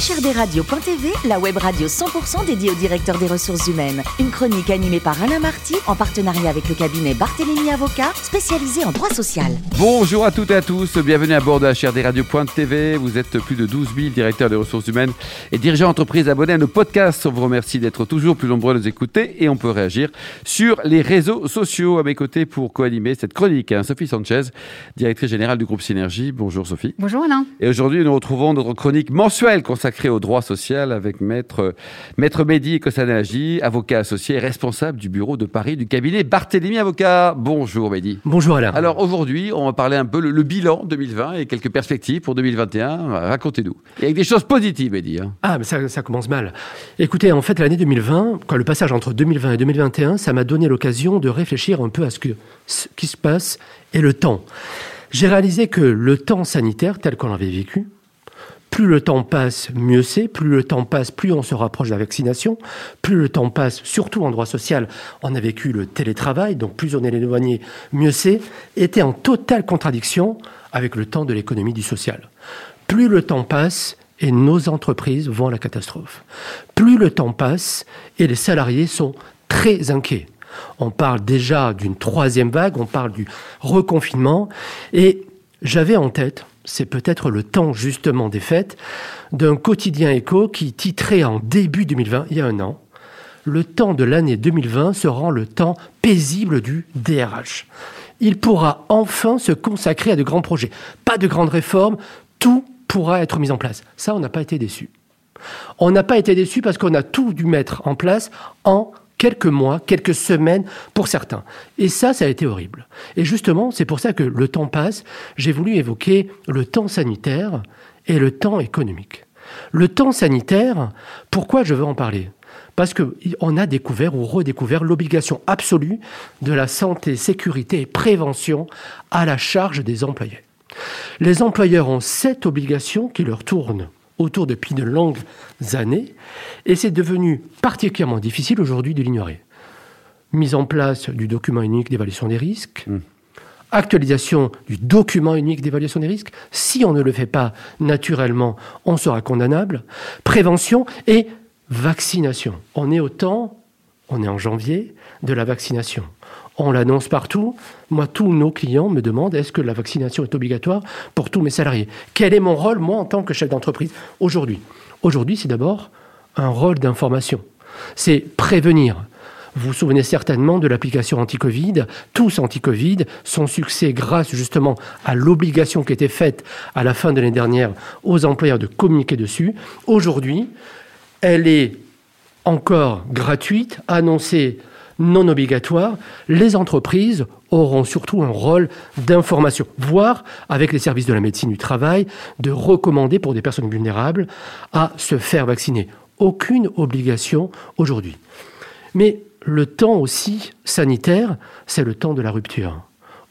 HRDRadio.tv, la web radio 100% dédiée au directeur des ressources humaines. Une chronique animée par Alain Marty en partenariat avec le cabinet Barthélémy Avocat, spécialisé en droit social. Bonjour à toutes et à tous, bienvenue à bord de HRDRadio.tv. Vous êtes plus de 12 000 directeurs des ressources humaines et dirigeants d'entreprise abonnés à nos podcasts. On vous remercie d'être toujours plus nombreux à nous écouter et on peut réagir sur les réseaux sociaux. À mes côtés pour co-animer cette chronique, hein, Sophie Sanchez, directrice générale du groupe Synergie. Bonjour Sophie. Bonjour Alain. Et aujourd'hui, nous retrouvons notre chronique mensuelle consacrée au droit social avec Maître, Maître Mehdi Kossanagi, avocat associé et responsable du bureau de Paris du cabinet Barthélémy Avocat. Bonjour Mehdi. Bonjour Alain. Alors aujourd'hui, on va parler un peu le, le, bilan 2020 et quelques perspectives pour 2021. Racontez-nous. Et avec des choses positives, Mehdi. Hein. Ah, mais ça, ça commence mal. Écoutez, en fait, l'année 2020, quoi, le passage entre 2020 et 2021, ça m'a donné l'occasion de réfléchir un peu à ce, que, ce qui se passe et le temps. J'ai réalisé que le temps sanitaire, tel qu'on l'avait vécu, plus le temps passe, mieux c'est. Plus le temps passe, plus on se rapproche de la vaccination. Plus le temps passe, surtout en droit social, on a vécu le télétravail, donc plus on est éloigné, mieux c'est, était en totale contradiction avec le temps de l'économie du social. Plus le temps passe, et nos entreprises vont à la catastrophe. Plus le temps passe, et les salariés sont très inquiets. On parle déjà d'une troisième vague, on parle du reconfinement, et j'avais en tête, c'est peut-être le temps justement des fêtes, d'un quotidien écho qui titrait en début 2020, il y a un an, le temps de l'année 2020 sera le temps paisible du DRH. Il pourra enfin se consacrer à de grands projets. Pas de grandes réformes, tout pourra être mis en place. Ça, on n'a pas été déçus. On n'a pas été déçus parce qu'on a tout dû mettre en place en quelques mois, quelques semaines pour certains. Et ça, ça a été horrible. Et justement, c'est pour ça que le temps passe. J'ai voulu évoquer le temps sanitaire et le temps économique. Le temps sanitaire, pourquoi je veux en parler? Parce qu'on a découvert ou redécouvert l'obligation absolue de la santé, sécurité et prévention à la charge des employés. Les employeurs ont cette obligation qui leur tourne autour depuis de longues années, et c'est devenu particulièrement difficile aujourd'hui de l'ignorer. Mise en place du document unique d'évaluation des risques, mmh. actualisation du document unique d'évaluation des risques, si on ne le fait pas naturellement, on sera condamnable, prévention et vaccination. On est au temps, on est en janvier, de la vaccination. On l'annonce partout. Moi, tous nos clients me demandent est-ce que la vaccination est obligatoire pour tous mes salariés? Quel est mon rôle, moi, en tant que chef d'entreprise, aujourd'hui? Aujourd'hui, c'est d'abord un rôle d'information. C'est prévenir. Vous vous souvenez certainement de l'application anti-Covid, tous anti-Covid, son succès grâce justement à l'obligation qui était faite à la fin de l'année dernière aux employeurs de communiquer dessus. Aujourd'hui, elle est encore gratuite, annoncée non obligatoire, les entreprises auront surtout un rôle d'information, voire avec les services de la médecine du travail, de recommander pour des personnes vulnérables à se faire vacciner. Aucune obligation aujourd'hui. Mais le temps aussi sanitaire, c'est le temps de la rupture.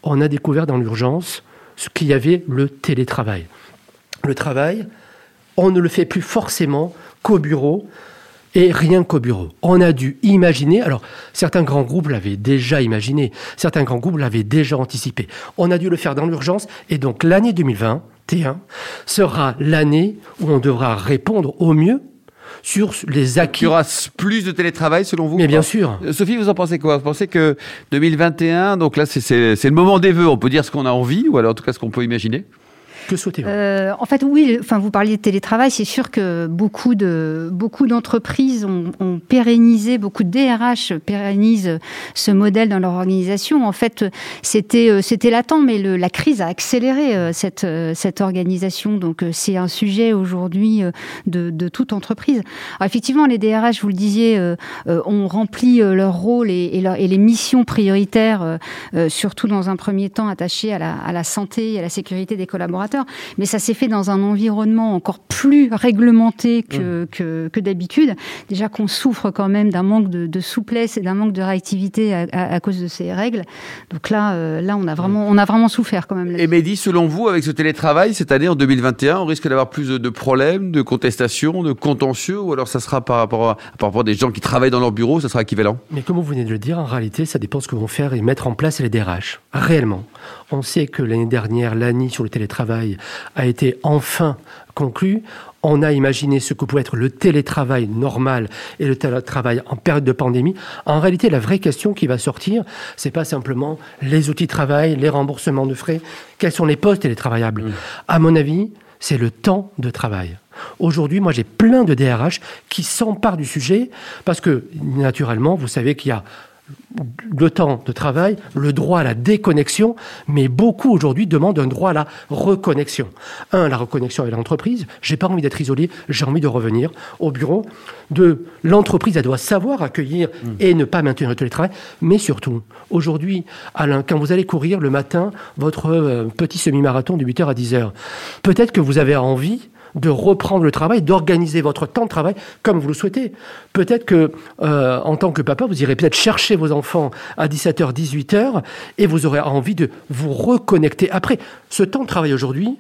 On a découvert dans l'urgence ce qu'il y avait le télétravail. Le travail, on ne le fait plus forcément qu'au bureau, et rien qu'au bureau. On a dû imaginer, alors certains grands groupes l'avaient déjà imaginé, certains grands groupes l'avaient déjà anticipé. On a dû le faire dans l'urgence et donc l'année 2021 sera l'année où on devra répondre au mieux sur les acquis. Il y aura plus de télétravail selon vous Mais bien sûr. Sophie, vous en pensez quoi? Vous pensez que 2021, donc là c'est le moment des vœux, on peut dire ce qu'on a envie, ou alors en tout cas ce qu'on peut imaginer? Que souhaitez-vous? Euh, En fait, oui. Enfin, vous parliez de télétravail. C'est sûr que beaucoup de beaucoup d'entreprises ont, ont, pérennisé, beaucoup de DRH pérennisent ce modèle dans leur organisation. En fait, c'était euh, c'était latent, mais le, la crise a accéléré euh, cette euh, cette organisation. Donc, c'est un sujet aujourd'hui de, de, toute entreprise. Alors, effectivement, les DRH, vous le disiez, ont rempli leur rôle et, et, leur, et les missions prioritaires, surtout dans un premier temps attachées à la, à la santé et à la sécurité des collaborateurs mais ça s'est fait dans un environnement encore plus réglementé que, mmh. que, que d'habitude. Déjà qu'on souffre quand même d'un manque de, de, souplesse et d'un manque de réactivité à, à, à, cause de ces règles. Donc là, euh, là, on a vraiment, on a vraiment souffert quand même. Et Mehdi, selon vous, avec ce télétravail cette année en 2021, on risque d'avoir plus de problèmes, de contestations, de contentieux, ou alors ça sera par rapport à, par rapport à des gens qui travaillent dans leur bureau, ça sera équivalent? Mais comme vous venez de le dire, en réalité, ça dépend de ce que vont faire et mettre en place les DRH. Réellement, on sait que l'année dernière, l'année sur le télétravail a été enfin conclu. on a imaginé ce que pouvait être le télétravail normal et le télétravail en période de pandémie. En réalité, la vraie question qui va sortir, c'est pas simplement les outils de travail, les remboursements de frais, quels sont les postes télétravaillables? Mmh. À mon avis, c'est le temps de travail. Aujourd'hui, moi, j'ai plein de DRH qui s'emparent du sujet parce que, naturellement, vous savez qu'il y a le temps de travail, le droit à la déconnexion, mais beaucoup aujourd'hui demandent un droit à la reconnexion. Un, la reconnexion avec l'entreprise. J'ai pas envie d'être isolé, j'ai envie de revenir au bureau. Deux, l'entreprise, elle doit savoir accueillir mm. et ne pas maintenir le télétravail. Mais surtout, aujourd'hui, Alain, quand vous allez courir le matin votre euh, petit semi-marathon de 8h à 10h, peut-être que vous avez envie de reprendre le travail, d'organiser votre temps de travail comme vous le souhaitez. Peut-être que, euh, en tant que papa, vous irez peut-être chercher vos enfants à 17h, 18h, et vous aurez envie de vous reconnecter. Après, ce temps de travail aujourd'hui,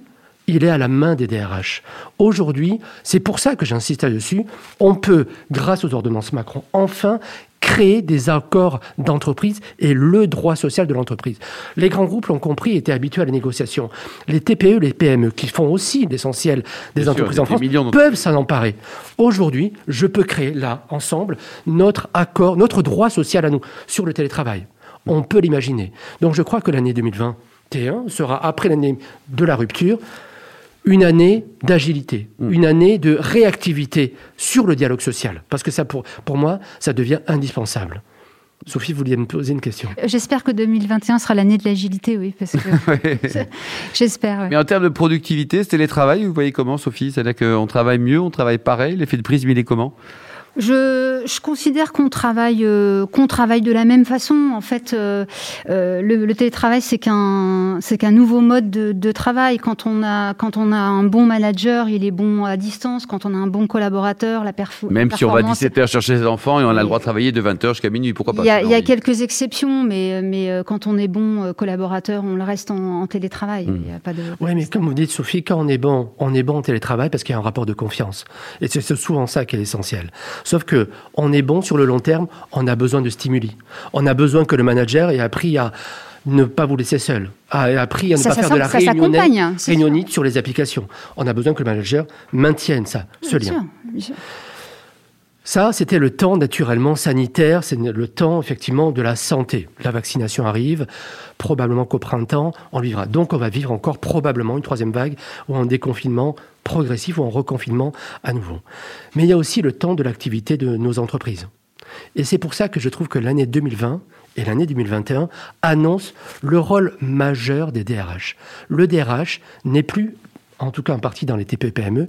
il est à la main des DRH. Aujourd'hui, c'est pour ça que j'insiste là-dessus, on peut, grâce aux ordonnances Macron, enfin créer des accords d'entreprise et le droit social de l'entreprise. Les grands groupes l'ont compris, étaient habitués à la négociation. Les TPE, les PME, qui font aussi l'essentiel des entreprises en France, peuvent s'en emparer. Aujourd'hui, je peux créer là, ensemble, notre accord, notre droit social à nous sur le télétravail. On peut l'imaginer. Donc je crois que l'année 2021 sera, après l'année de la rupture, une année d'agilité, mm. une année de réactivité sur le dialogue social. Parce que ça, pour, pour moi, ça devient indispensable. Sophie, vous vouliez me poser une question. Euh, j'espère que 2021 sera l'année de l'agilité, oui, parce que j'espère. Mais en termes de productivité, ce télétravail, vous voyez comment, Sophie? C'est-à-dire qu'on travaille mieux, on travaille pareil, l'effet de prise, il est comment? Je, je, considère qu'on travaille, euh, qu'on travaille de la même façon. En fait, euh, euh, le, le, télétravail, c'est qu'un, c'est qu'un nouveau mode de, de, travail. Quand on a, quand on a un bon manager, il est bon à distance. Quand on a un bon collaborateur, la, performance... Même si on va 17h chercher ses enfants et on a le droit de travailler de 20h jusqu'à minuit, pourquoi pas Il y a, il y a quelques exceptions, mais, mais quand on est bon collaborateur, on le reste en, en télétravail. Mmh. Il y a pas de. Oui, mais comme vous dites, Sophie, quand on est bon, on est bon en télétravail parce qu'il y a un rapport de confiance. Et c'est souvent ça qui est essentiel. Sauf que on est bon sur le long terme, on a besoin de stimuli. On a besoin que le manager ait appris à ne pas vous laisser seul, a appris à ne pas faire de la réunionnite sur les applications. On a besoin que le manager maintienne ça, ce lien. Ça, c'était le temps naturellement sanitaire, c'est le temps effectivement de la santé. La vaccination arrive, probablement qu'au printemps, on vivra. Donc on va vivre encore probablement une troisième vague ou un déconfinement progressif ou en reconfinement à nouveau. Mais il y a aussi le temps de l'activité de nos entreprises. Et c'est pour ça que je trouve que l'année 2020 et l'année 2021 annoncent le rôle majeur des DRH. Le DRH n'est plus, en tout cas en partie dans les TPE-PME,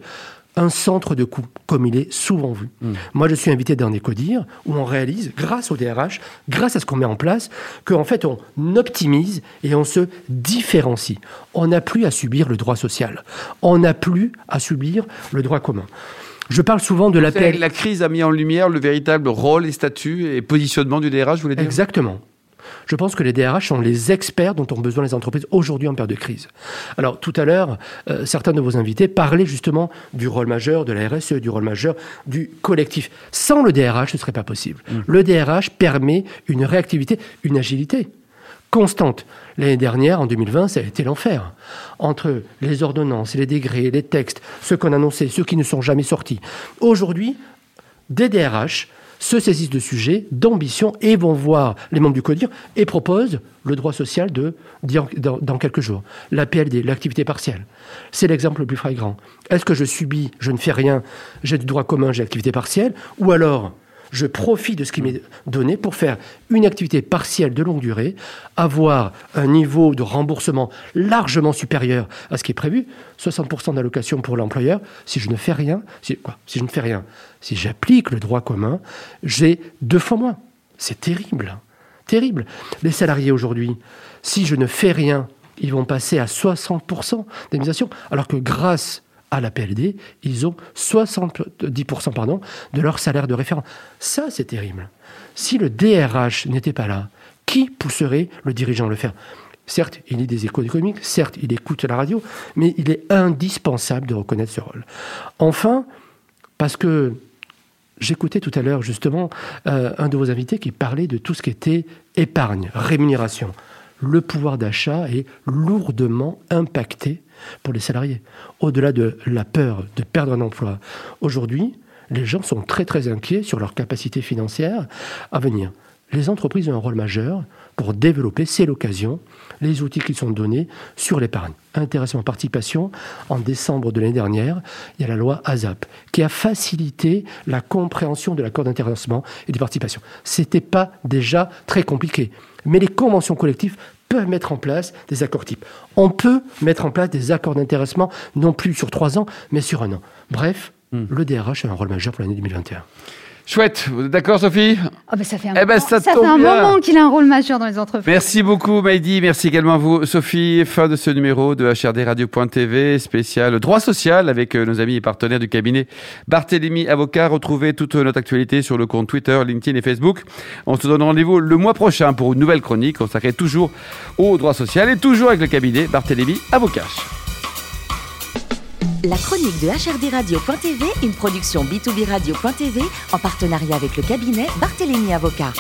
un centre de coût, comme il est souvent vu. Hmm. Moi, je suis invité dans Ecodir, où on réalise, grâce au DRH, grâce à ce qu'on met en place, qu'en fait, on optimise et on se différencie. On n'a plus à subir le droit social. On n'a plus à subir le droit commun. Je parle souvent de l'appel. La crise a mis en lumière le véritable rôle et statut et positionnement du DRH, vous voulez dire? Exactement. Je pense que les DRH sont les experts dont ont besoin les entreprises aujourd'hui en période de crise. Alors tout à l'heure, euh, certains de vos invités parlaient justement du rôle majeur de la RSE, du rôle majeur du collectif. Sans le DRH, ce ne serait pas possible. Mm. Le DRH permet une réactivité, une agilité constante. L'année dernière, en 2020, ça a été l'enfer. Entre les ordonnances, les décrets, les textes, ceux qu'on annonçait, ceux qui ne sont jamais sortis. Aujourd'hui, des DRH se saisissent de sujets d'ambition et vont voir les membres du CODIR et proposent le droit social de, dans, quelques jours. La PLD, l'activité partielle. C'est l'exemple le plus flagrant. Est-ce que je subis, je ne fais rien, j'ai du droit commun, j'ai l'activité partielle Ou alors, je profite de ce qui m'est donné pour faire une activité partielle de longue durée, avoir un niveau de remboursement largement supérieur à ce qui est prévu, 60% d'allocation pour l'employeur. Si je ne fais rien, si, je ne fais rien, si j'applique le droit commun, j'ai deux fois moins. C'est terrible, terrible. Les salariés aujourd'hui, si je ne fais rien, ils vont passer à 60% d'indemnisation, alors que grâce à la PLD, ils ont 70% pardon, de leur salaire de référent. Ça, c'est terrible. Si le DRH n'était pas là, qui pousserait le dirigeant à le faire? Certes, il lit des échos économiques, certes, il écoute la radio, mais il est indispensable de reconnaître ce rôle. Enfin, parce que j'écoutais tout à l'heure justement euh, un de vos invités qui parlait de tout ce qui était épargne, rémunération. Le pouvoir d'achat est lourdement impacté pour les salariés. Au-delà de la peur de perdre un emploi, aujourd'hui, les gens sont très très inquiets sur leur capacité financière à venir. Les entreprises ont un rôle majeur pour développer, c'est l'occasion, les outils qui sont donnés sur l'épargne. Intéressement participation, en décembre de l'année dernière, il y a la loi ASAP qui a facilité la compréhension de l'accord d'intéressement et de participation. Ce n'était pas déjà très compliqué, mais les conventions collectives peuvent mettre en place des accords types. On peut mettre en place des accords d'intéressement non plus sur trois ans, mais sur un an. Bref, Hmm. le DRH a un rôle majeur pour l'année 2021. Chouette, vous êtes d'accord Sophie oh ben ça fait un, eh ben, moment, ça fait un moment qu'il a un rôle majeur dans les entreprises. Merci beaucoup Maïdi, merci également à vous Sophie. Fin de ce numéro de HRD Radio.tv spécial droit social avec euh, nos amis et partenaires du cabinet Barthélémy Avocat. Retrouvez toute notre actualité sur le compte Twitter, LinkedIn et Facebook. On se donne rendez-vous le mois prochain pour une nouvelle chronique consacrée toujours au droit social et toujours avec le cabinet Barthélémy Avocat. La chronique de HRD Radio.tv, une production B2B Radio.tv en partenariat avec le cabinet Barthélémy Avocat.